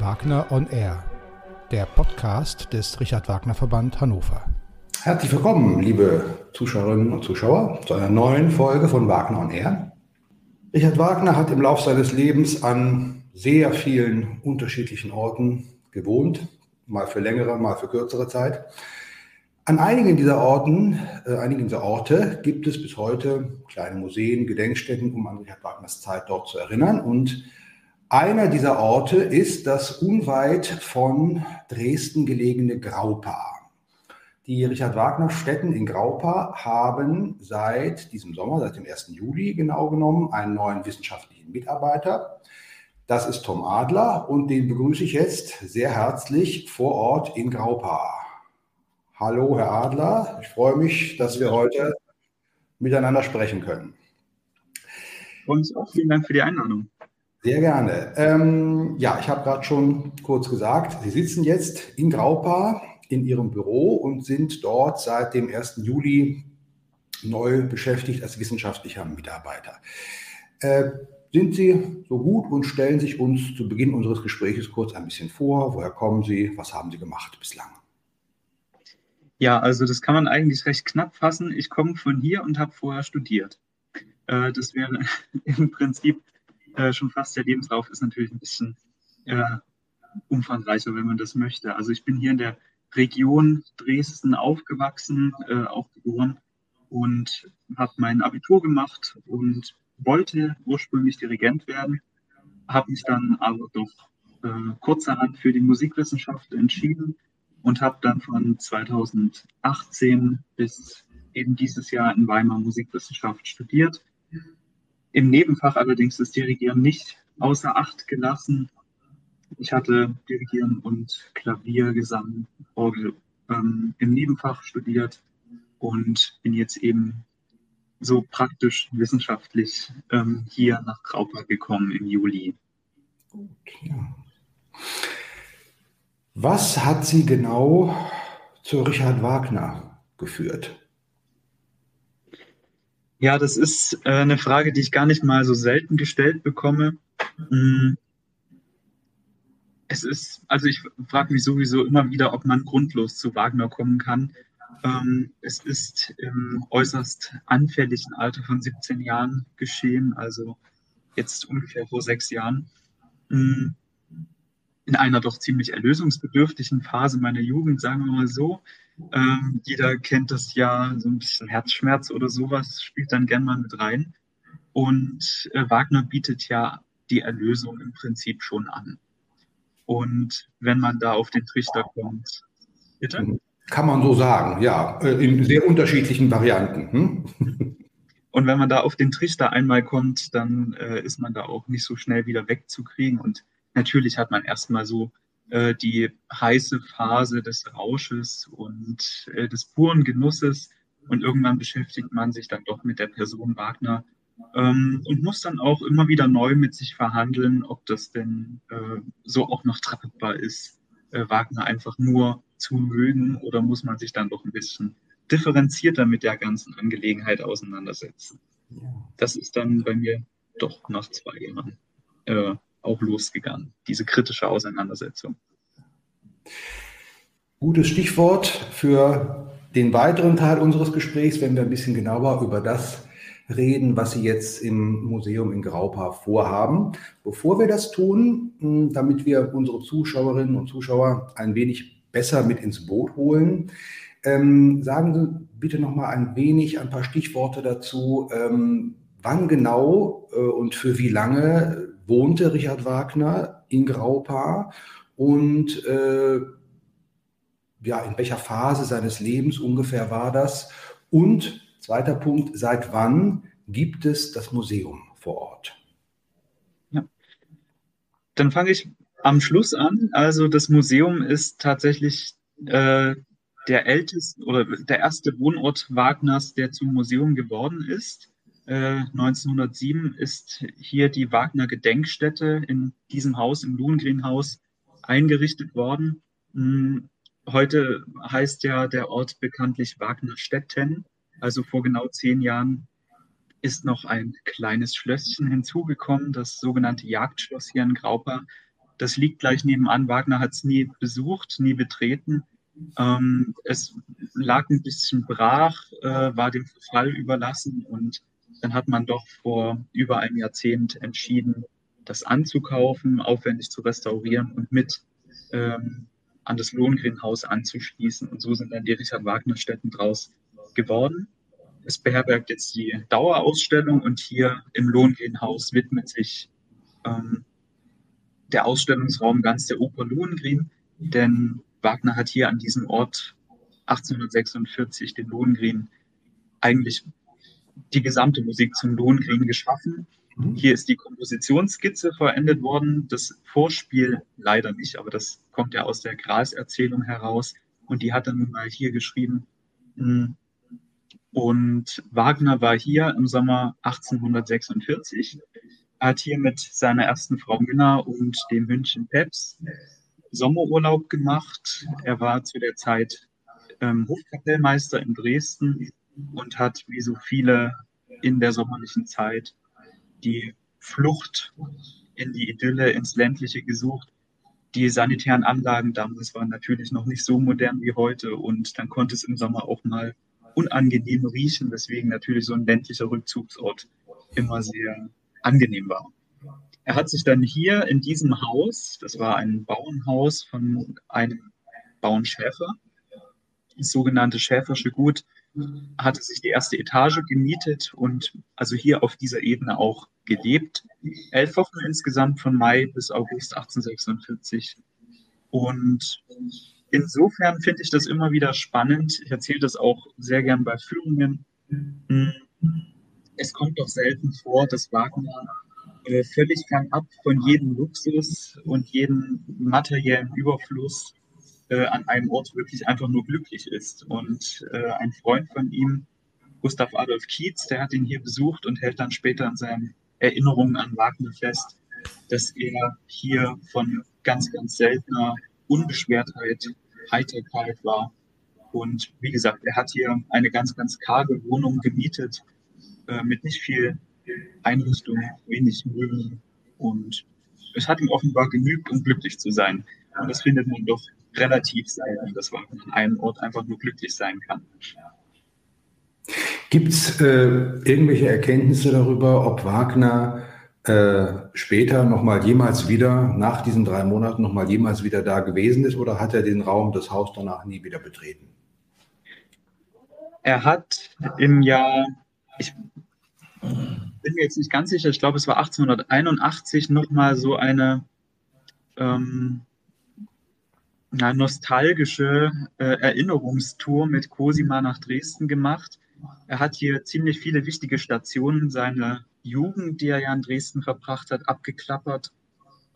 Wagner on Air, der Podcast des Richard Wagner Verband Hannover. Herzlich willkommen, liebe Zuschauerinnen und Zuschauer, zu einer neuen Folge von Wagner on Air. Richard Wagner hat im Laufe seines Lebens an sehr vielen unterschiedlichen Orten gewohnt, mal für längere, mal für kürzere Zeit. An einigen dieser Orten, äh, einigen dieser Orte gibt es bis heute kleine Museen, Gedenkstätten, um an Richard Wagners Zeit dort zu erinnern. Und einer dieser Orte ist das unweit von Dresden gelegene Graupa. Die Richard Wagner Stätten in Graupa haben seit diesem Sommer, seit dem 1. Juli genau genommen, einen neuen wissenschaftlichen Mitarbeiter. Das ist Tom Adler und den begrüße ich jetzt sehr herzlich vor Ort in Graupa. Hallo, Herr Adler. Ich freue mich, dass wir heute miteinander sprechen können. Und auch vielen Dank für die Einladung. Sehr gerne. Ähm, ja, ich habe gerade schon kurz gesagt, Sie sitzen jetzt in Graupa in Ihrem Büro und sind dort seit dem 1. Juli neu beschäftigt als wissenschaftlicher Mitarbeiter. Äh, sind Sie so gut und stellen sich uns zu Beginn unseres Gesprächs kurz ein bisschen vor? Woher kommen Sie? Was haben Sie gemacht bislang? Ja, also das kann man eigentlich recht knapp fassen. Ich komme von hier und habe vorher studiert. Äh, das wäre im Prinzip äh, schon fast der Lebenslauf, ist natürlich ein bisschen äh, umfangreicher, wenn man das möchte. Also ich bin hier in der Region Dresden aufgewachsen, äh, auch geboren und habe mein Abitur gemacht und wollte ursprünglich Dirigent werden, habe mich dann aber doch äh, kurzerhand für die Musikwissenschaft entschieden und habe dann von 2018 bis eben dieses Jahr in Weimar Musikwissenschaft studiert. Im Nebenfach allerdings das Dirigieren nicht außer Acht gelassen ich hatte Dirigieren und Klavier, Gesang, Orgel ähm, im Nebenfach studiert und bin jetzt eben so praktisch wissenschaftlich ähm, hier nach Graupa gekommen im Juli. Okay. Was hat Sie genau zu Richard Wagner geführt? Ja, das ist äh, eine Frage, die ich gar nicht mal so selten gestellt bekomme. Hm es ist, also ich frage mich sowieso immer wieder, ob man grundlos zu Wagner kommen kann. Ähm, es ist im äußerst anfälligen Alter von 17 Jahren geschehen, also jetzt ungefähr vor sechs Jahren. Mm, in einer doch ziemlich erlösungsbedürftigen Phase meiner Jugend, sagen wir mal so. Ähm, jeder kennt das ja, so ein bisschen Herzschmerz oder sowas spielt dann gern mal mit rein. Und äh, Wagner bietet ja die Erlösung im Prinzip schon an. Und wenn man da auf den Trichter kommt, bitte? Mhm. Kann man so sagen, ja, äh, in sehr unterschiedlichen Varianten. Hm? Und wenn man da auf den Trichter einmal kommt, dann äh, ist man da auch nicht so schnell wieder wegzukriegen. Und natürlich hat man erstmal so äh, die heiße Phase des Rausches und äh, des puren Genusses. Und irgendwann beschäftigt man sich dann doch mit der Person Wagner ähm, und muss dann auch immer wieder neu mit sich verhandeln, ob das denn äh, so auch noch tragbar ist, äh, Wagner einfach nur zu mögen oder muss man sich dann doch ein bisschen differenzierter mit der ganzen Angelegenheit auseinandersetzen. Das ist dann bei mir doch nach zwei Jahren äh, auch losgegangen, diese kritische Auseinandersetzung. Gutes Stichwort für den weiteren Teil unseres Gesprächs, wenn wir ein bisschen genauer über das reden, was Sie jetzt im Museum in Graupa vorhaben. Bevor wir das tun, damit wir unsere Zuschauerinnen und Zuschauer ein wenig besser mit ins Boot holen, ähm, sagen Sie bitte noch mal ein wenig, ein paar Stichworte dazu. Ähm, wann genau äh, und für wie lange wohnte Richard Wagner in Graupa und äh, ja, in welcher Phase seines Lebens ungefähr war das? Und Zweiter Punkt, seit wann gibt es das Museum vor Ort? Ja. Dann fange ich am Schluss an. Also das Museum ist tatsächlich äh, der älteste oder der erste Wohnort Wagners, der zum Museum geworden ist. Äh, 1907 ist hier die Wagner Gedenkstätte in diesem Haus, im Lohengrin-Haus, eingerichtet worden. Hm, heute heißt ja der Ort bekanntlich Wagnerstetten. Also vor genau zehn Jahren ist noch ein kleines Schlösschen hinzugekommen, das sogenannte Jagdschloss hier in Graupa. Das liegt gleich nebenan. Wagner hat es nie besucht, nie betreten. Ähm, es lag ein bisschen brach, äh, war dem Verfall überlassen und dann hat man doch vor über einem Jahrzehnt entschieden, das anzukaufen, aufwendig zu restaurieren und mit ähm, an das Lohengrinhaus anzuschließen. Und so sind dann die Richard Wagner Stätten draus geworden. Es beherbergt jetzt die Dauerausstellung und hier im Lohengrinhaus widmet sich ähm, der Ausstellungsraum ganz der Oper Lohengrin, denn Wagner hat hier an diesem Ort 1846 den Lohengrin eigentlich die gesamte Musik zum Lohengrin geschaffen. Mhm. Hier ist die Kompositionsskizze verendet worden, das Vorspiel leider nicht, aber das kommt ja aus der Gras-Erzählung heraus und die hat er nun mal hier geschrieben. Hm. Und Wagner war hier im Sommer 1846, hat hier mit seiner ersten Frau Minna und dem Hündchen Peps Sommerurlaub gemacht. Er war zu der Zeit ähm, Hofkapellmeister in Dresden und hat, wie so viele in der sommerlichen Zeit, die Flucht in die Idylle, ins ländliche gesucht. Die sanitären Anlagen damals waren natürlich noch nicht so modern wie heute und dann konnte es im Sommer auch mal unangenehm riechen, weswegen natürlich so ein ländlicher Rückzugsort immer sehr angenehm war. Er hat sich dann hier in diesem Haus, das war ein Bauernhaus von einem Bauernschäfer, das sogenannte Schäfersche Gut, hatte sich die erste Etage gemietet und also hier auf dieser Ebene auch gelebt. Elf Wochen insgesamt von Mai bis August 1846. Und insofern finde ich das immer wieder spannend. Ich erzähle das auch sehr gern bei Führungen. Es kommt doch selten vor, dass Wagner äh, völlig fernab von jedem Luxus und jedem materiellen Überfluss äh, an einem Ort wirklich einfach nur glücklich ist. Und äh, ein Freund von ihm, Gustav Adolf Kietz, der hat ihn hier besucht und hält dann später an seinen Erinnerungen an Wagner fest, dass er hier von ganz, ganz seltener Unbeschwertheit, Heiterkeit war. Und wie gesagt, er hat hier eine ganz, ganz karge Wohnung gemietet, äh, mit nicht viel Einrichtung, wenig Möbeln. Und es hat ihm offenbar genügt, um glücklich zu sein. Und das findet man doch relativ selten, dass man an einem Ort einfach nur glücklich sein kann. Gibt es äh, irgendwelche Erkenntnisse darüber, ob Wagner äh, später nochmal jemals wieder, nach diesen drei Monaten nochmal jemals wieder da gewesen ist oder hat er den Raum, das Haus danach nie wieder betreten? Er hat im Jahr, ich bin mir jetzt nicht ganz sicher, ich glaube es war 1881 nochmal so eine ähm, eine nostalgische äh, Erinnerungstour mit Cosima nach Dresden gemacht. Er hat hier ziemlich viele wichtige Stationen seiner Jugend, die er ja in Dresden verbracht hat, abgeklappert.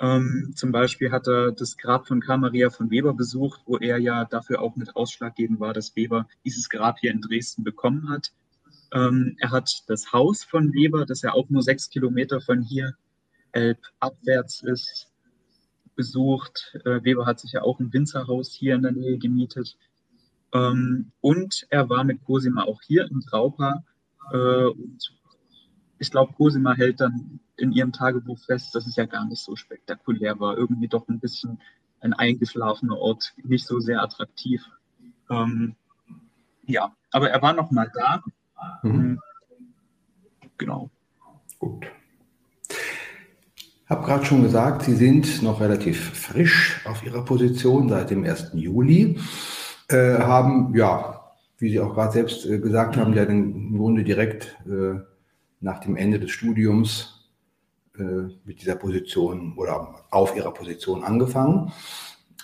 Ähm, zum Beispiel hat er das Grab von Karl Maria von Weber besucht, wo er ja dafür auch mit ausschlaggebend war, dass Weber dieses Grab hier in Dresden bekommen hat. Ähm, er hat das Haus von Weber, das ja auch nur sechs Kilometer von hier Elb abwärts ist, besucht. Äh, Weber hat sich ja auch ein Winzerhaus hier in der Nähe gemietet. Ähm, und er war mit Cosima auch hier in Traupa. Äh, und ich glaube, Cosima hält dann in ihrem Tagebuch fest, dass es ja gar nicht so spektakulär war. Irgendwie doch ein bisschen ein eingeschlafener Ort, nicht so sehr attraktiv. Ähm, ja, aber er war noch mal da. Mhm. Genau. Gut habe gerade schon gesagt, Sie sind noch relativ frisch auf Ihrer Position seit dem 1. Juli, äh, haben, ja, wie Sie auch gerade selbst äh, gesagt haben, ja im Grunde direkt äh, nach dem Ende des Studiums äh, mit dieser Position oder auf Ihrer Position angefangen.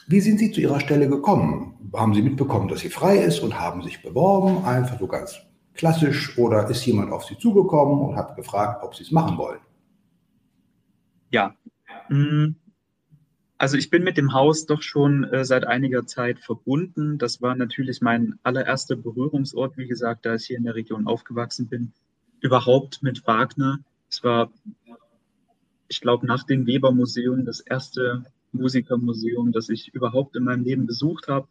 Wie sind Sie zu Ihrer Stelle gekommen? Haben Sie mitbekommen, dass sie frei ist und haben sich beworben, einfach so ganz klassisch, oder ist jemand auf Sie zugekommen und hat gefragt, ob Sie es machen wollen? Ja. Mm. Also ich bin mit dem Haus doch schon äh, seit einiger Zeit verbunden. Das war natürlich mein allererster Berührungsort, wie gesagt, da ich hier in der Region aufgewachsen bin. Überhaupt mit Wagner. Es war, ich glaube, nach dem Weber-Museum das erste Musikermuseum, das ich überhaupt in meinem Leben besucht habe.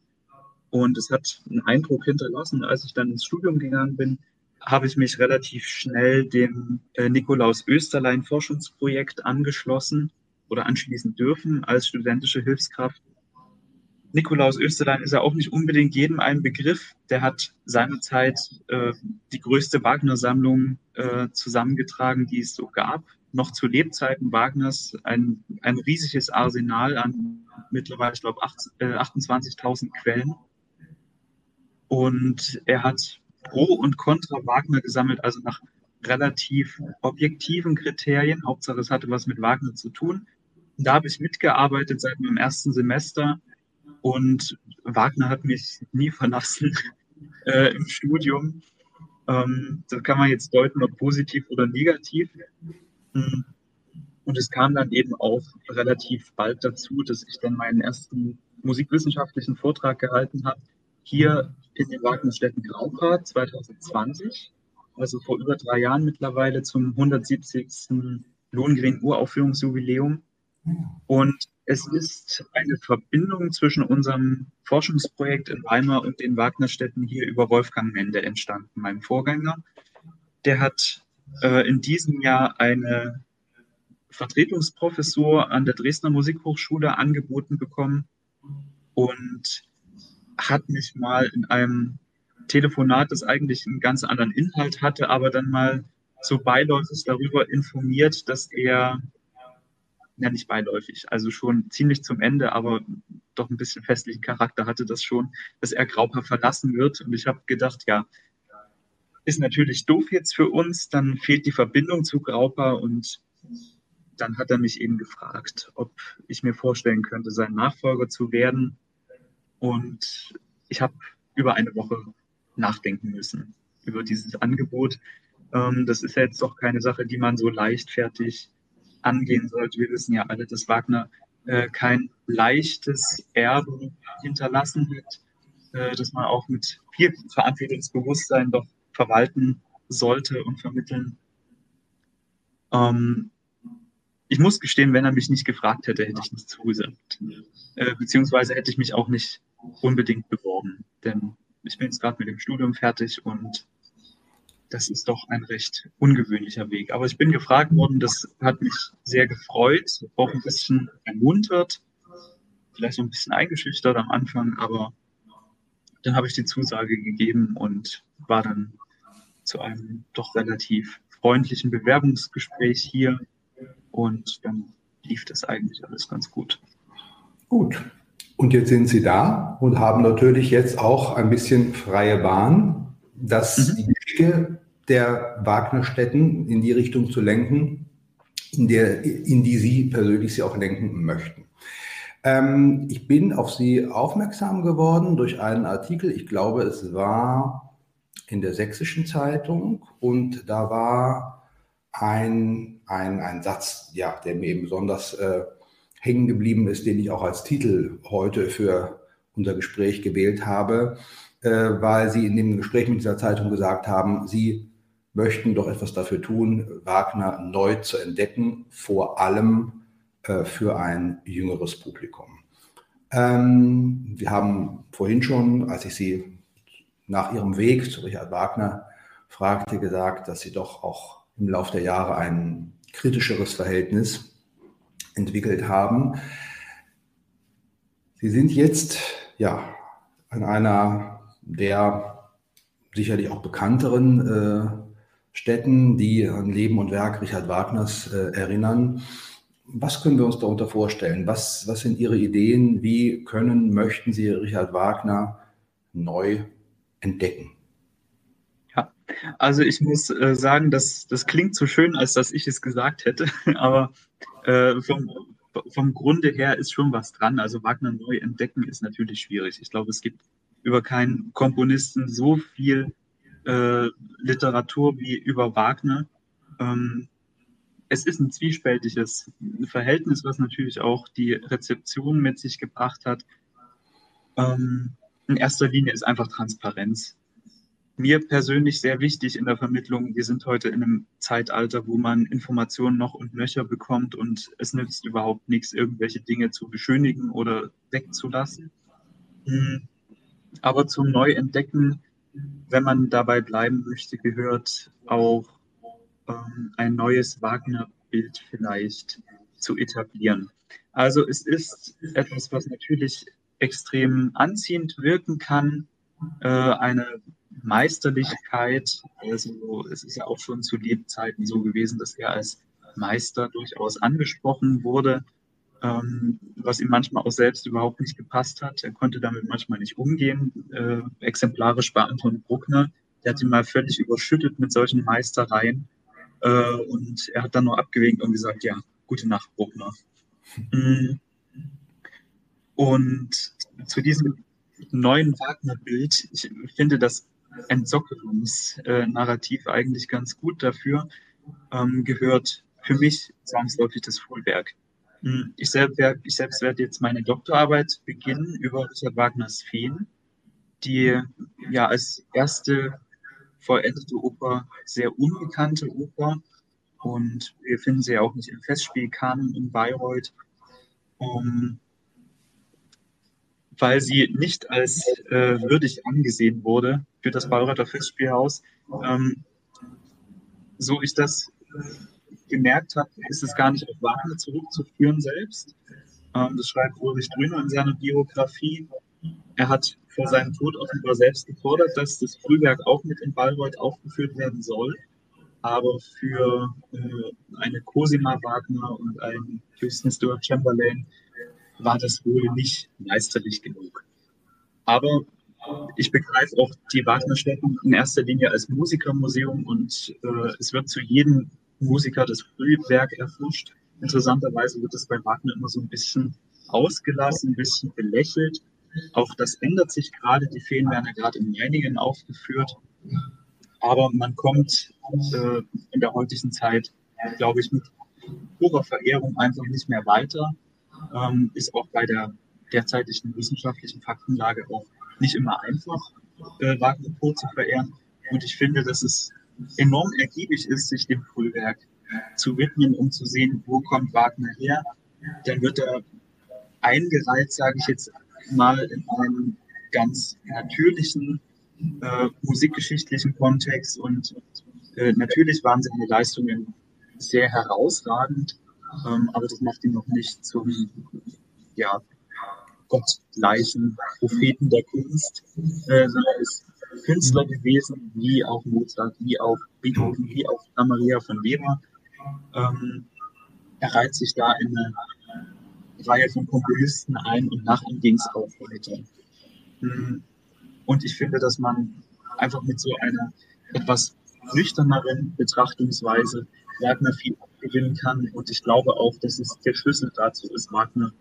Und es hat einen Eindruck hinterlassen, als ich dann ins Studium gegangen bin habe ich mich relativ schnell dem äh, Nikolaus Österlein Forschungsprojekt angeschlossen. oder anschließen dürfen als studentische Hilfskraft. Nikolaus Österlein ist ja auch nicht unbedingt jedem ein Begriff. Der hat seinerzeit äh, die größte Wagner-Sammlung äh, zusammengetragen, die es so gab. Noch zu Lebzeiten Wagners ein, ein riesiges Arsenal an mittlerweile, ich glaube, äh, 28.000 Quellen. Und er hat Pro und Contra Wagner gesammelt, also nach relativ objektiven Kriterien. Hauptsache, es hatte was mit Wagner zu tun. Da habe ich mitgearbeitet seit meinem ersten Semester und Wagner hat mich nie verlassen äh, im Studium. Ähm, das kann man jetzt deuten, ob positiv oder negativ. Hm. Und es kam dann eben auch relativ bald dazu, dass ich dann meinen ersten musikwissenschaftlichen Vortrag gehalten habe. Hier in den Wagnerstätten Graupa 2020, also vor über drei Jahren mittlerweile zum 170. Lohengrin Uraufführungsjubiläum. Und es ist eine Verbindung zwischen unserem Forschungsprojekt in Weimar und den Wagnerstätten hier über Wolfgang Mende entstanden, meinem Vorgänger. Der hat äh, in diesem Jahr eine Vertretungsprofessur an der Dresdner Musikhochschule angeboten bekommen und hat mich mal in einem Telefonat, das eigentlich einen ganz anderen Inhalt hatte, aber dann mal so beiläufig darüber informiert, dass er, ja nicht beiläufig, also schon ziemlich zum Ende, aber doch ein bisschen festlichen Charakter hatte das schon, dass er Grauper verlassen wird. Und ich habe gedacht, ja, ist natürlich doof jetzt für uns, dann fehlt die Verbindung zu Grauper und dann hat er mich eben gefragt, ob ich mir vorstellen könnte, sein Nachfolger zu werden. Und ich habe über eine Woche nachdenken müssen über dieses Angebot. Ähm, das ist ja jetzt doch keine Sache, die man so leichtfertig angehen sollte. Wir wissen ja alle, dass Wagner äh, kein leichtes Erbe hinterlassen hat, äh, dass man auch mit viel Verantwortungsbewusstsein doch verwalten sollte und vermitteln. Ähm, ich muss gestehen, wenn er mich nicht gefragt hätte, hätte ich nicht zugesagt. Äh, beziehungsweise hätte ich mich auch nicht unbedingt beworben. Denn ich bin jetzt gerade mit dem Studium fertig und das ist doch ein recht ungewöhnlicher Weg. Aber ich bin gefragt worden, das hat mich sehr gefreut, auch ein bisschen ermuntert, vielleicht ein bisschen eingeschüchtert am Anfang, aber dann habe ich die Zusage gegeben und war dann zu einem doch relativ freundlichen Bewerbungsgespräch hier und dann lief das eigentlich alles ganz gut. Gut. Und jetzt sind Sie da und haben natürlich jetzt auch ein bisschen freie Bahn, dass mhm. die Geschicke der Wagnerstätten in die Richtung zu lenken, in, der, in die Sie persönlich sie auch lenken möchten. Ähm, ich bin auf Sie aufmerksam geworden durch einen Artikel, ich glaube, es war in der Sächsischen Zeitung und da war ein, ein, ein Satz, ja, der mir eben besonders äh, hängen geblieben ist, den ich auch als Titel heute für unser Gespräch gewählt habe, äh, weil Sie in dem Gespräch mit dieser Zeitung gesagt haben, Sie möchten doch etwas dafür tun, Wagner neu zu entdecken, vor allem äh, für ein jüngeres Publikum. Ähm, wir haben vorhin schon, als ich Sie nach Ihrem Weg zu Richard Wagner fragte, gesagt, dass Sie doch auch im Laufe der Jahre ein kritischeres Verhältnis entwickelt haben. Sie sind jetzt ja an einer der sicherlich auch bekannteren äh, Städten, die an Leben und Werk Richard Wagners äh, erinnern. Was können wir uns darunter vorstellen? Was, was sind Ihre Ideen? Wie können, möchten Sie Richard Wagner neu entdecken? Also ich muss äh, sagen, dass das klingt so schön, als dass ich es gesagt hätte, aber äh, vom, vom Grunde her ist schon was dran. Also Wagner neu entdecken ist natürlich schwierig. Ich glaube, es gibt über keinen Komponisten so viel äh, Literatur wie über Wagner. Ähm, es ist ein zwiespältiges Verhältnis, was natürlich auch die Rezeption mit sich gebracht hat. Ähm, in erster Linie ist einfach Transparenz mir persönlich sehr wichtig in der Vermittlung. Wir sind heute in einem Zeitalter, wo man Informationen noch und nöcher bekommt und es nützt überhaupt nichts, irgendwelche Dinge zu beschönigen oder wegzulassen. Hm. Aber zum Neuentdecken, wenn man dabei bleiben möchte, gehört auch ähm, ein neues Wagner-Bild vielleicht zu etablieren. Also es ist etwas, was natürlich extrem anziehend wirken kann, äh, eine Meisterlichkeit. Also es ist ja auch schon zu Lebzeiten so gewesen, dass er als Meister durchaus angesprochen wurde, ähm, was ihm manchmal auch selbst überhaupt nicht gepasst hat. Er konnte damit manchmal nicht umgehen. Äh, exemplarisch bei Anton Bruckner, der hat ihn mal völlig überschüttet mit solchen Meistereien. Äh, und er hat dann nur abgewägt und gesagt, ja, gute Nacht, Bruckner. Mhm. Und zu diesem neuen Wagner-Bild, ich finde das Entsockelungsnarrativ eigentlich ganz gut dafür, ähm, gehört für mich zwangsläufig das Frühwerk. Hm, ich selbst, ich selbst werde jetzt meine Doktorarbeit beginnen über Richard Wagners Feen, die ja als erste vollendete Oper sehr unbekannte Oper und wir finden sie ja auch nicht im Festspielkanon in Bayreuth. Um, weil sie nicht als äh, würdig angesehen wurde für das Bayreuther Festspielhaus. Ähm, so ich das gemerkt habe, ist es gar nicht auf Wagner zurückzuführen selbst. Ähm, das schreibt Ulrich Drüner in seiner Biografie. Er hat vor seinem Tod offenbar selbst gefordert, dass das Frühwerk auch mit in Bayreuth aufgeführt werden soll. Aber für äh, eine Cosima Wagner und einen Houston Stuart Chamberlain war das wohl nicht meisterlich genug. Aber ich begreife auch die Wagner-Stätten in erster Linie als Musikermuseum und äh, es wird zu jedem Musiker das Frühwerk erforscht. Interessanterweise wird es bei Wagner immer so ein bisschen ausgelassen, ein bisschen belächelt. Auch das ändert sich gerade. Die Feen werden ja gerade in Meiningen aufgeführt. Aber man kommt äh, in der heutigen Zeit, glaube ich, mit purer Verehrung einfach nicht mehr weiter ähm, ist auch bei der derzeitigen wissenschaftlichen Faktenlage auch nicht immer einfach, äh, Wagner Po zu verehren. Und ich finde, dass es enorm ergiebig ist, sich dem Frühwerk zu widmen, um zu sehen, wo kommt Wagner her. Dann wird er eingereiht, sage ich jetzt mal, in einem ganz natürlichen äh, musikgeschichtlichen Kontext. Und äh, natürlich waren seine Leistungen sehr herausragend. Ähm, aber das macht ihn noch nicht zum ja, gottgleichen Propheten der Kunst, äh, sondern er ist Künstler gewesen, wie auch Mozart, wie auch Beethoven, wie auch Anna Maria von Weber. Ähm, er reiht sich da in eine Reihe von Komponisten ein und nach ihm ging es auch weiter. Hm. Und ich finde, dass man einfach mit so einer etwas nüchterneren Betrachtungsweise Wagner viel gewinnen kann. Und ich glaube auch, dass es der Schlüssel dazu ist, Wagner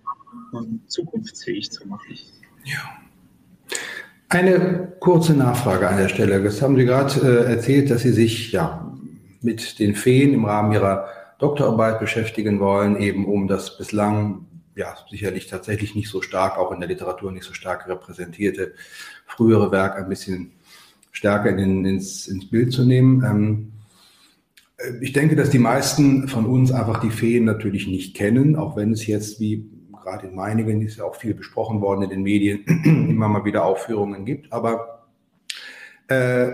um, zukunftsfähig zu machen. Ja. Eine kurze Nachfrage an der Stelle. Das haben Sie gerade äh, erzählt, dass Sie sich ja mit den Feen im Rahmen Ihrer Doktorarbeit beschäftigen wollen, eben um das bislang ja sicherlich tatsächlich nicht so stark, auch in der Literatur nicht so stark repräsentierte frühere Werk ein bisschen stärker in, ins, ins Bild zu nehmen. Ähm, ich denke, dass die meisten von uns einfach die Feen natürlich nicht kennen, auch wenn es jetzt, wie gerade in Meiningen, ist ja auch viel besprochen worden in den Medien, immer mal wieder Aufführungen gibt. Aber äh,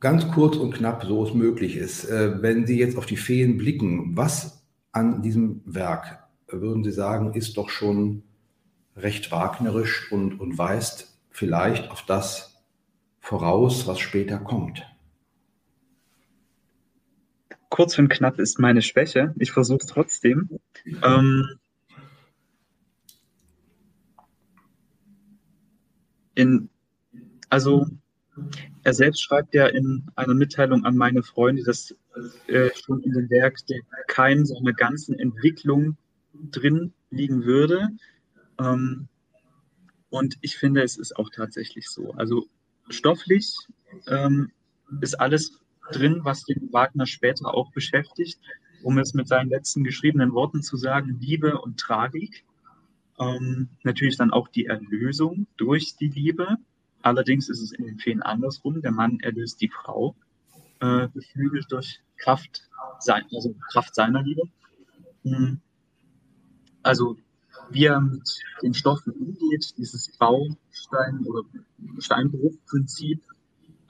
ganz kurz und knapp, so es möglich ist, äh, wenn Sie jetzt auf die Feen blicken, was an diesem Werk, würden Sie sagen, ist doch schon recht wagnerisch und, und weist vielleicht auf das voraus, was später kommt? Kurz und knapp ist meine Schwäche. Ich versuche es trotzdem. Ähm, in, also er selbst schreibt ja in einer Mitteilung an meine Freunde, dass äh, schon in dem Werk der Keim seiner ganzen Entwicklung drin liegen würde. Ähm, und ich finde, es ist auch tatsächlich so. Also stofflich ähm, ist alles drin, was den Wagner später auch beschäftigt, um es mit seinen letzten geschriebenen Worten zu sagen, Liebe und Tragik. Ähm, natürlich dann auch die Erlösung durch die Liebe. Allerdings ist es in den Feen andersrum. Der Mann erlöst die Frau, äh, beflügelt durch Kraft, sein, also Kraft seiner Liebe. Mhm. Also wie er mit den Stoffen umgeht, dieses Baustein- oder Steinbruchprinzip,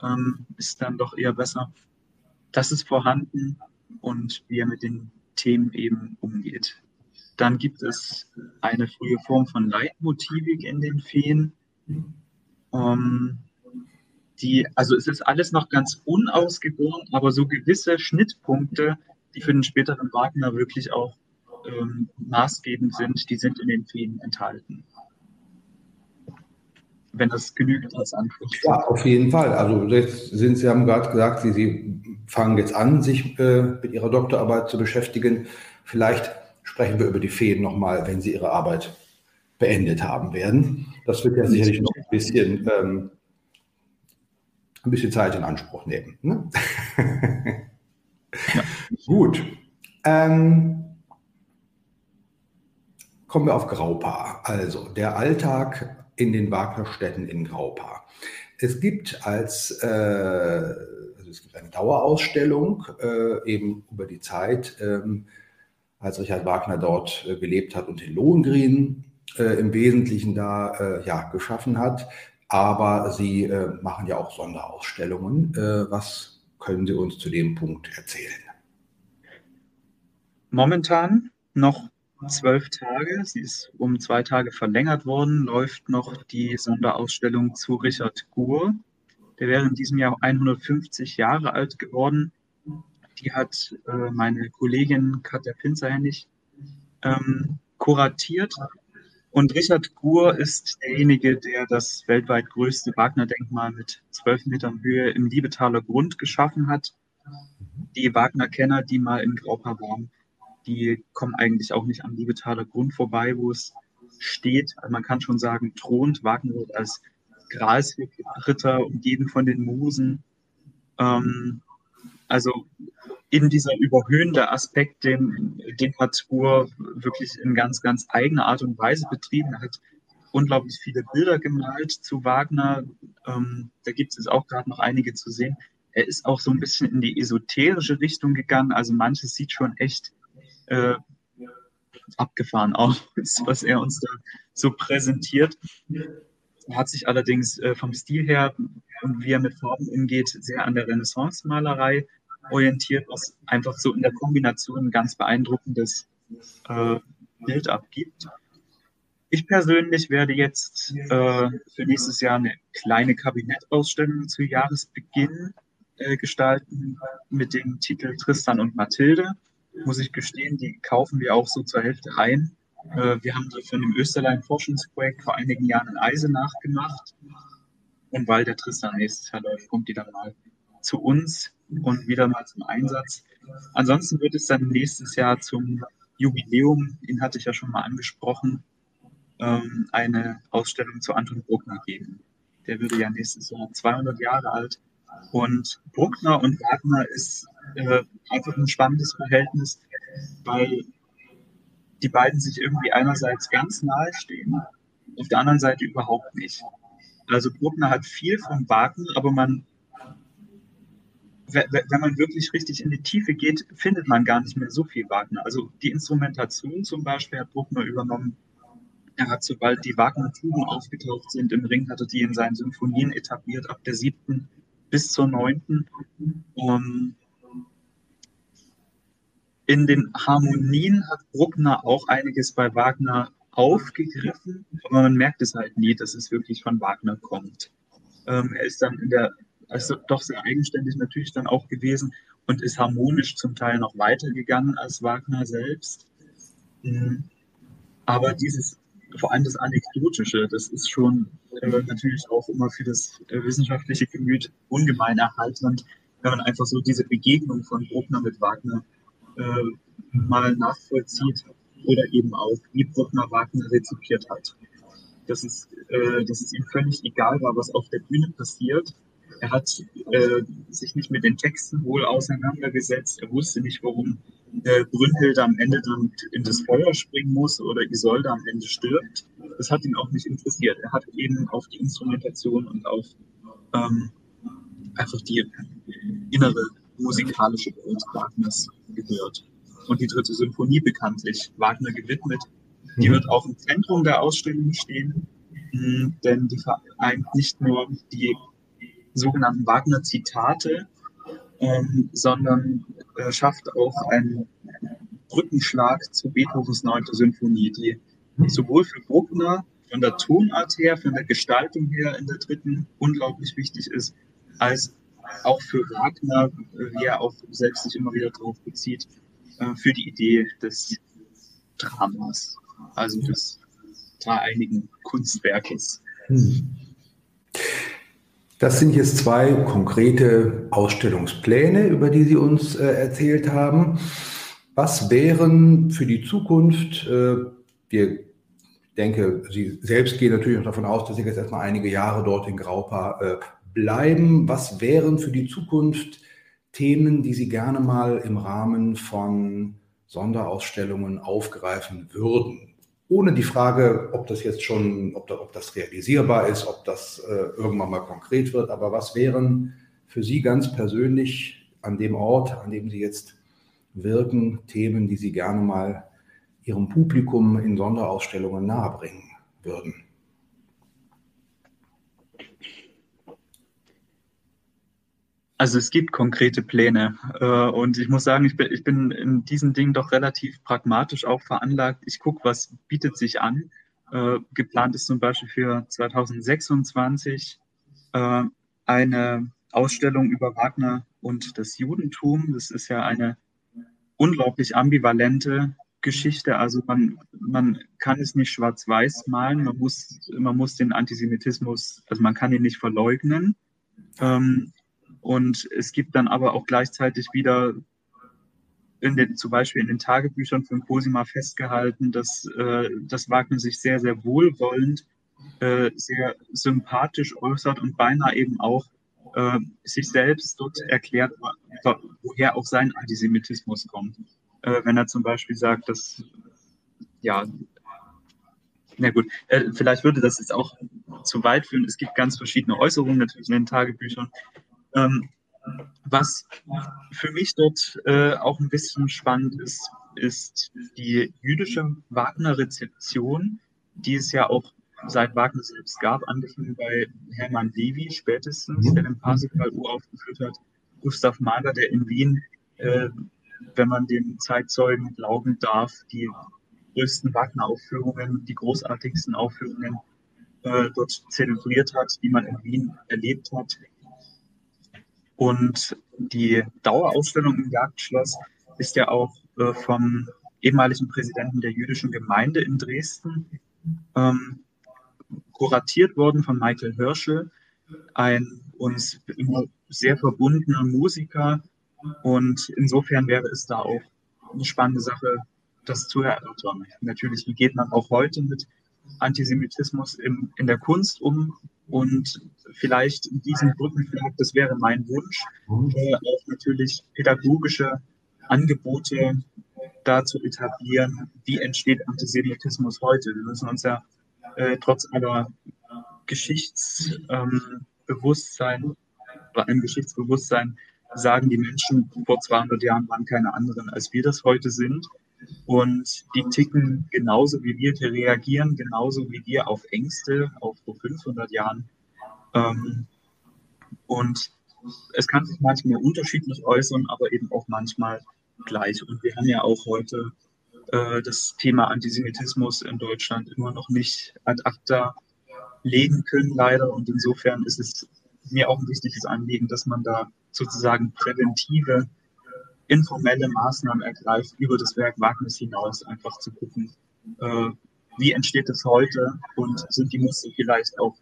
ähm, ist dann doch eher besser das ist vorhanden und wie er mit den Themen eben umgeht. Dann gibt es eine frühe Form von Leitmotivik in den Feen. Ähm, die, also es ist alles noch ganz unausgegoren, aber so gewisse Schnittpunkte, die für den späteren Wagner wirklich auch ähm, maßgebend sind, die sind in den Feen enthalten. Wenn das genügt als Antwort. Ja, auf jeden Fall. Also sind Sie haben gerade gesagt, Sie, Sie fangen jetzt an, sich äh, mit Ihrer Doktorarbeit zu beschäftigen. Vielleicht sprechen wir über die Feen nochmal, wenn Sie Ihre Arbeit beendet haben werden. Das wird ja sicherlich noch ein bisschen, ähm, ein bisschen Zeit in Anspruch nehmen. Ne? ja. Gut. Ähm, kommen wir auf Graupaar. Also der Alltag in den Wagnerstädten in Graupaar. Es gibt als äh, es gibt eine Dauerausstellung äh, eben über die Zeit, ähm, als Richard Wagner dort äh, gelebt hat und den Lohengrin äh, im Wesentlichen da äh, ja, geschaffen hat. Aber Sie äh, machen ja auch Sonderausstellungen. Äh, was können Sie uns zu dem Punkt erzählen? Momentan noch zwölf Tage. Sie ist um zwei Tage verlängert worden. Läuft noch die Sonderausstellung zu Richard Gur. Der wäre in diesem Jahr 150 Jahre alt geworden. Die hat äh, meine Kollegin Katja Pinzerhennig ähm, kuratiert und Richard Gur ist derjenige, der das weltweit größte Wagner-Denkmal mit zwölf Metern Höhe im Liebetaler Grund geschaffen hat. Die Wagner-Kenner, die mal in Graupa waren, die kommen eigentlich auch nicht am Liebetaler Grund vorbei, wo es steht. Also man kann schon sagen, thront. Wagner wird als Gralsritter umgeben von den Musen. Ähm, also in dieser überhöhende Aspekt, den, den hat Gur wirklich in ganz, ganz eigener Art und Weise betrieben. Er hat unglaublich viele Bilder gemalt zu Wagner. Ähm, da gibt es auch gerade noch einige zu sehen. Er ist auch so ein bisschen in die esoterische Richtung gegangen. Also manches sieht schon echt äh, abgefahren aus, was er uns da so präsentiert. Hat sich allerdings äh, vom Stil her und wie er mit Farben umgeht, sehr an der Renaissance-Malerei orientiert, was einfach so in der Kombination ein ganz beeindruckendes äh, Bild abgibt. Ich persönlich werde jetzt äh, für nächstes Jahr eine kleine Kabinettausstellung zu Jahresbeginn äh, gestalten mit dem Titel Tristan und Mathilde. Muss ich gestehen, die kaufen wir auch so zur Hälfte ein. Äh, wir haben die von dem Österlein-Forschungsprojekt vor einigen Jahren in Eisenach gemacht. Und weil der Tristan nächstes Jahr läuft, kommt die dann mal zu uns und wieder mal zum Einsatz. Ansonsten wird es dann nächstes Jahr zum Jubiläum, den hatte ich ja schon mal angesprochen, ähm, eine Ausstellung zu Anton Bruckner geben. Der würde ja nächstes Jahr 200 Jahre alt. Und Bruckner und Wagner ist äh, einfach ein spannendes Verhältnis, weil die beiden sich irgendwie einerseits ganz nahe stehen, auf der anderen Seite überhaupt nicht. Also Bruckner hat viel von Wagner, aber man wenn man wirklich richtig in die Tiefe geht, findet man gar nicht mehr so viel Wagner. Also die Instrumentation zum Beispiel hat Bruckner übernommen. Er hat, sobald die Wagner-Tuben aufgetaucht sind im Ring, hat er die in seinen Symphonien etabliert, ab der siebten bis zur neunten. In den Harmonien hat Bruckner auch einiges bei Wagner aufgegriffen, aber man merkt es halt nie, dass es wirklich von Wagner kommt. Ähm, er ist dann in der also doch sehr eigenständig natürlich dann auch gewesen und ist harmonisch zum Teil noch weitergegangen als Wagner selbst. Mhm. Aber dieses, vor allem das Anekdotische, das ist schon äh, natürlich auch immer für das äh, wissenschaftliche Gemüt ungemein erhaltend, wenn man einfach so diese Begegnung von Bruckner mit Wagner mal nachvollzieht oder eben auch, wie Bruckner Wagner rezipiert hat. Dass es, äh, dass es ihm völlig egal war, was auf der Bühne passiert, er hat äh, sich nicht mit den Texten wohl auseinandergesetzt. Er wusste nicht, warum äh, Brünnhilde am Ende dann in das Feuer springen muss oder Isolde am Ende stirbt. Das hat ihn auch nicht interessiert. Er hat eben auf die Instrumentation und auf ähm, einfach die innere musikalische Welt Wagners gehört. Und die dritte Symphonie bekanntlich Wagner gewidmet. Die mhm. wird auch im Zentrum der Ausstellung stehen, denn die vereint nicht nur die sogenannten Wagner-Zitate, ähm, sondern äh, schafft auch ein Brückenschlag zu Beethovens 9. Symphonie, die sowohl für Bruckner von der Tonart her, von der Gestaltung her in der dritten unglaublich wichtig ist, als auch für Wagner, wie er auch selbst sich immer wieder darauf bezieht, äh, für die Idee des Dramas, also des dreieinigen Kunstwerkes. Hm. Das sind jetzt zwei konkrete Ausstellungspläne, über die Sie uns äh, erzählt haben. Was wären für die Zukunft, äh, wir denke, Sie selbst gehen natürlich davon aus, dass Sie jetzt erstmal einige Jahre dort in Graupa äh, bleiben. Was wären für die Zukunft Themen, die Sie gerne mal im Rahmen von Sonderausstellungen aufgreifen würden? ohne die Frage, ob das jetzt schon, ob, da, ob das realisierbar ist, ob das äh, irgendwann mal konkret wird. Aber was wären für Sie ganz persönlich an dem Ort, an dem Sie jetzt wirken, Themen, die Sie gerne mal Ihrem Publikum in Sonderausstellungen nahebringen würden? Also es gibt konkrete Pläne äh, und ich muss sagen, ich bin, in diesen Dingen doch relativ pragmatisch auch veranlagt. Ich gucke, was bietet sich an. Äh, geplant ist zum Beispiel für 2026 äh, eine Ausstellung über Wagner und das Judentum. Das ist ja eine unglaublich ambivalente Geschichte. Also man, man kann es nicht schwarz-weiß malen. Man muss, man muss den Antisemitismus, also man kann ihn nicht verleugnen. Ähm, und es gibt dann aber auch gleichzeitig wieder in den, zum Beispiel in den Tagebüchern von Cosima festgehalten, dass, äh, dass Wagner sich sehr, sehr wohlwollend, äh, sehr sympathisch äußert und beinahe eben auch äh, sich selbst dort erklärt, woher auch sein Antisemitismus kommt. Äh, wenn er zum Beispiel sagt, dass, ja, na gut, äh, vielleicht würde das jetzt auch zu weit führen. Es gibt ganz verschiedene Äußerungen natürlich in den Tagebüchern. Ähm, was für mich dort äh, auch ein bisschen spannend ist, ist die jüdische Wagner-Rezeption, die es ja auch seit Wagner selbst gab, angefangen bei Hermann Levy spätestens, der den Parsifal uraufgeführt hat, Gustav Mahler, der in Wien, äh, wenn man den Zeitzeugen glauben darf, die größten Wagner-Aufführungen, die großartigsten Aufführungen äh, dort zelebriert hat, die man in Wien erlebt hat. Und die Dauerausstellung im Jagdschloss ist ja auch äh, vom ehemaligen Präsidenten der jüdischen Gemeinde in Dresden ähm, kuratiert worden von Michael Hirschel, ein uns immer sehr verbundener Musiker. Und insofern wäre es da auch eine spannende Sache, das zu erörtern. Natürlich, wie geht man auch heute mit Antisemitismus im, in der Kunst um? Und vielleicht in diesem Brückenschlag, das wäre mein Wunsch, äh, auch natürlich pädagogische Angebote da zu etablieren, wie entsteht Antisemitismus heute. Wir müssen uns ja äh, trotz aller Geschichtsbewusstsein ähm, oder einem Geschichtsbewusstsein sagen, die Menschen vor 200 Jahren waren keine anderen, als wir das heute sind. Und die ticken genauso wie wir, die reagieren genauso wie wir auf Ängste, auch vor 500 Jahren. Ähm, und es kann sich manchmal unterschiedlich äußern, aber eben auch manchmal gleich. Und wir haben ja auch heute äh, das Thema Antisemitismus in Deutschland immer noch nicht ad acta legen können, leider. Und insofern ist es mir auch ein wichtiges Anliegen, dass man da sozusagen präventive informelle Maßnahmen ergreift, über das Werk Wagners hinaus einfach zu gucken, äh, wie entsteht es heute und sind die Muster vielleicht auch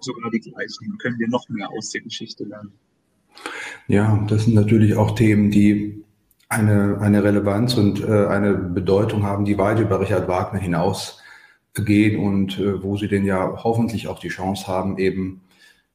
sogar die gleichen? Können wir noch mehr aus der Geschichte lernen? Ja, das sind natürlich auch Themen, die eine, eine Relevanz und äh, eine Bedeutung haben, die weit über Richard Wagner hinaus gehen und äh, wo sie denn ja hoffentlich auch die Chance haben, eben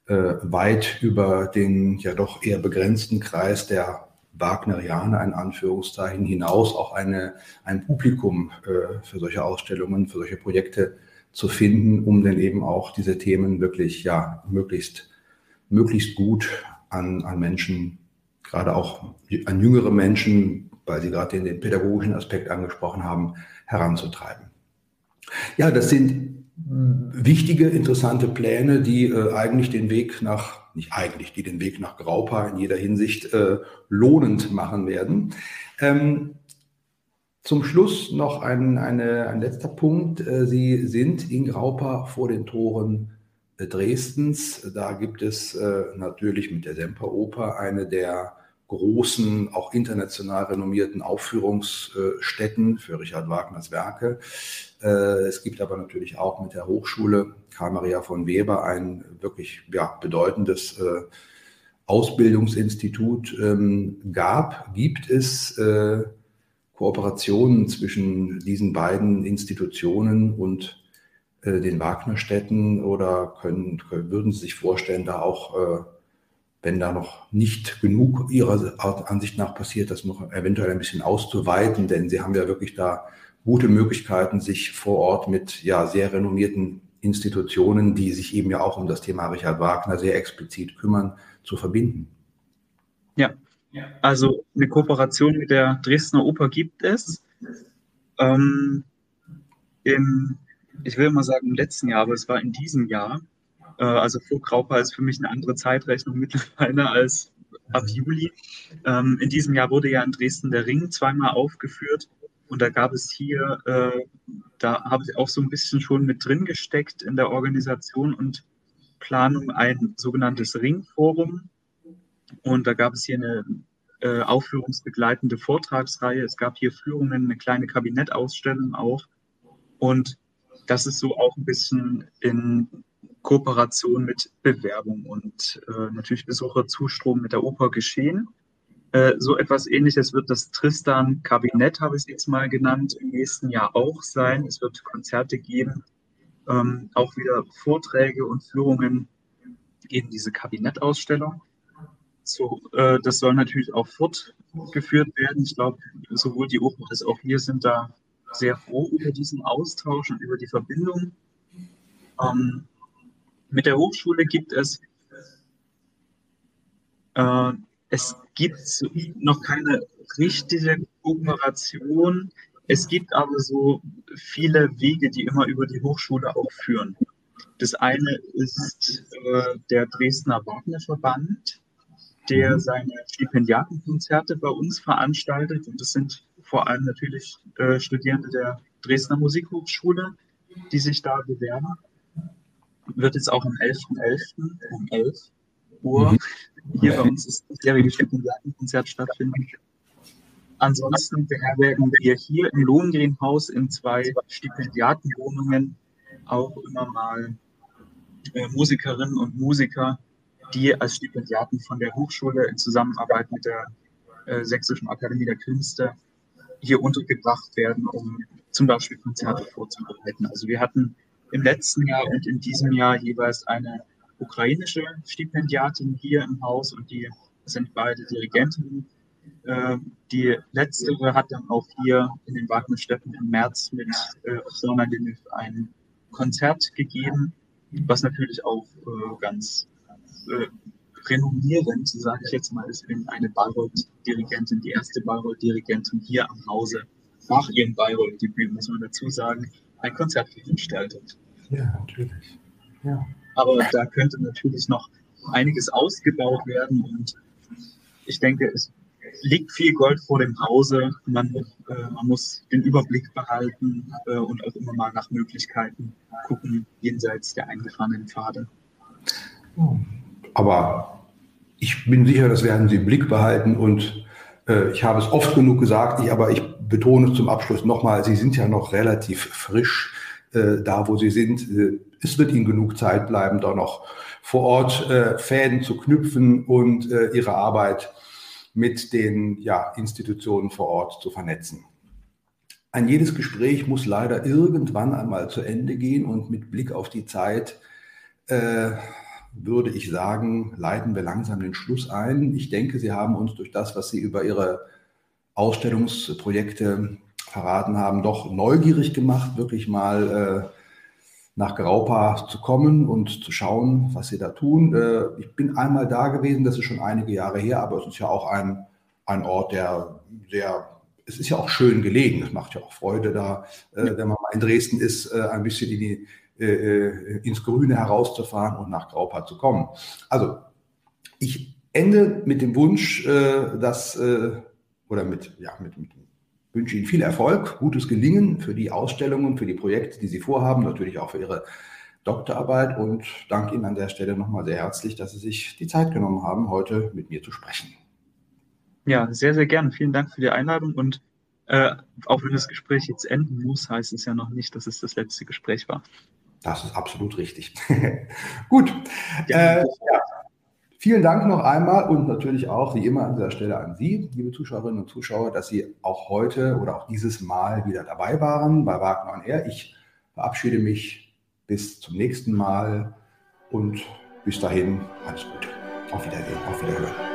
äh, weit über den ja doch eher begrenzten Kreis der Wagnerianer in Anführungszeichen hinaus auch eine, ein Publikum äh, für solche Ausstellungen, für solche Projekte zu finden, um dann eben auch diese Themen wirklich ja möglichst, möglichst gut an, an Menschen, gerade auch an jüngere Menschen, weil Sie gerade den, den pädagogischen Aspekt angesprochen haben, heranzutreiben. Ja, das sind wichtige, interessante Pläne, die äh, eigentlich den Weg nach nicht eigentlich, die den Weg nach Graupa in jeder Hinsicht äh, lohnend machen werden. Ähm, Zum Schluss noch ein, eine, ein letzter Punkt. Äh, Sie sind in Graupa vor den Toren äh, Dresdens. Da gibt es äh, natürlich mit der Semperoper eine der großen, auch international renommierten Aufführungsstätten für Richard Wagners Werke. Es gibt aber natürlich auch mit der Hochschule Karl Maria von Weber ein wirklich ja, bedeutendes Ausbildungsinstitut. Ähm, gab, gibt es Kooperationen zwischen diesen beiden Institutionen und äh, den Wagnerstädten oder können, würden Sie sich vorstellen, da auch, äh, wenn da noch nicht genug Ihrer Ansicht nach passiert, das noch eventuell ein bisschen auszuweiten, denn Sie haben ja wirklich da gute Möglichkeiten, sich vor Ort mit ja sehr renommierten Institutionen, die sich eben ja auch um das Thema Richard Wagner sehr explizit kümmern, zu verbinden. Ja, also eine Kooperation mit der Dresdner Oper gibt es. Ähm, im, ich will mal sagen im letzten Jahr, aber es war in diesem Jahr. Äh, also vor Graupa ist für mich eine andere Zeitrechnung mittlerweile als ab Juli. Ähm, in diesem Jahr wurde ja in Dresden der Ring zweimal aufgeführt. Und da gab es hier, äh, da habe ich auch so ein bisschen schon mit drin gesteckt in der Organisation und Planung ein sogenanntes Ringforum, und da gab es hier eine äh, aufführungsbegleitende Vortragsreihe. Es gab hier Führungen, eine kleine Kabinettausstellung auch. Und das ist so auch ein bisschen in Kooperation mit Bewerbung und äh, natürlich Besucherzustrom mit der Oper geschehen. Äh, so etwas ähnliches wird das Tristan Kabinett, habe ich es jetzt mal genannt, im nächsten Jahr auch sein. Es wird Konzerte geben, ähm, auch wieder Vorträge und Führungen gegen diese Kabinettausstellung. So, äh, das soll natürlich auch fortgeführt werden. Ich glaube, sowohl die Oper als auch wir sind da sehr froh über diesen Austausch und über die Verbindung. Ähm, mit der Hochschule gibt es, äh, es gibt noch keine richtige Kooperation. Es gibt aber so viele Wege, die immer über die Hochschule auch führen. Das eine ist äh, der Dresdner Wagnerverband, der seine Stipendiatenkonzerte bei uns veranstaltet. Und das sind vor allem natürlich äh, Studierende der Dresdner Musikhochschule, die sich da bewerben. Wird jetzt auch am 11.11. .11. um 11 Uhr mhm. hier bei uns das jährige Stipendiatenkonzert stattfinden. Ansonsten beherbergen wir hier im Lohngreenhaus in zwei Stipendiatenwohnungen auch immer mal äh, Musikerinnen und Musiker, die als Stipendiaten von der Hochschule in Zusammenarbeit mit der äh, Sächsischen Akademie der Künste hier untergebracht werden, um zum Beispiel Konzerte vorzubereiten. Also wir hatten im letzten Jahr und in diesem Jahr jeweils eine ukrainische Stipendiatin hier im Haus und die sind beide Dirigentinnen. Äh, die letztere hat dann auch hier in den Wagnerstätten im März mit äh, Oksana ein Konzert gegeben, was natürlich auch äh, ganz äh, renommierend, sage ich jetzt mal, ist, wenn eine Bayreuth-Dirigentin, die erste Bayreuth-Dirigentin hier am Hause nach ihrem Bayreuth-Debüt, muss man dazu sagen, ein Konzert gestaltet. Ja, natürlich. Ja. Aber da könnte natürlich noch einiges ausgebaut werden und ich denke, es liegt viel Gold vor dem Hause. Man, äh, man muss den Überblick behalten äh, und auch immer mal nach Möglichkeiten gucken, jenseits der eingefahrenen Pfade. Aber ich bin sicher, das werden Sie im Blick behalten und äh, ich habe es oft genug gesagt, ich, aber ich betone zum Abschluss nochmal, Sie sind ja noch relativ frisch äh, da, wo Sie sind. Äh, es wird Ihnen genug Zeit bleiben, da noch vor Ort äh, Fäden zu knüpfen und äh, Ihre Arbeit mit den ja, Institutionen vor Ort zu vernetzen. Ein jedes Gespräch muss leider irgendwann einmal zu Ende gehen und mit Blick auf die Zeit äh, würde ich sagen, leiten wir langsam den Schluss ein. Ich denke, Sie haben uns durch das, was Sie über Ihre Ausstellungsprojekte verraten haben, doch neugierig gemacht, wirklich mal äh, nach Graupa zu kommen und zu schauen, was Sie da tun. Äh, ich bin einmal da gewesen, das ist schon einige Jahre her, aber es ist ja auch ein, ein Ort, der sehr es ist ja auch schön gelegen. Es macht ja auch Freude da, äh, wenn man mal in Dresden ist, äh, ein bisschen in die äh, äh, ins Grüne herauszufahren und nach Graupa zu kommen. Also ich ende mit dem Wunsch, dass, oder mit, ja, mit, mit wünsche Ihnen viel Erfolg, gutes Gelingen für die Ausstellungen, für die Projekte, die Sie vorhaben, natürlich auch für Ihre Doktorarbeit und danke Ihnen an der Stelle nochmal sehr herzlich, dass Sie sich die Zeit genommen haben, heute mit mir zu sprechen. Ja, sehr, sehr gerne. Vielen Dank für die Einladung und äh, auch wenn das Gespräch jetzt enden muss, heißt es ja noch nicht, dass es das letzte Gespräch war. Das ist absolut richtig. Gut. Ja. Äh, ja. Vielen Dank noch einmal und natürlich auch wie immer an dieser Stelle an Sie, liebe Zuschauerinnen und Zuschauer, dass Sie auch heute oder auch dieses Mal wieder dabei waren bei Wagner on Air. Ich verabschiede mich bis zum nächsten Mal und bis dahin alles Gute. Auf Wiedersehen, auf Wiederhören.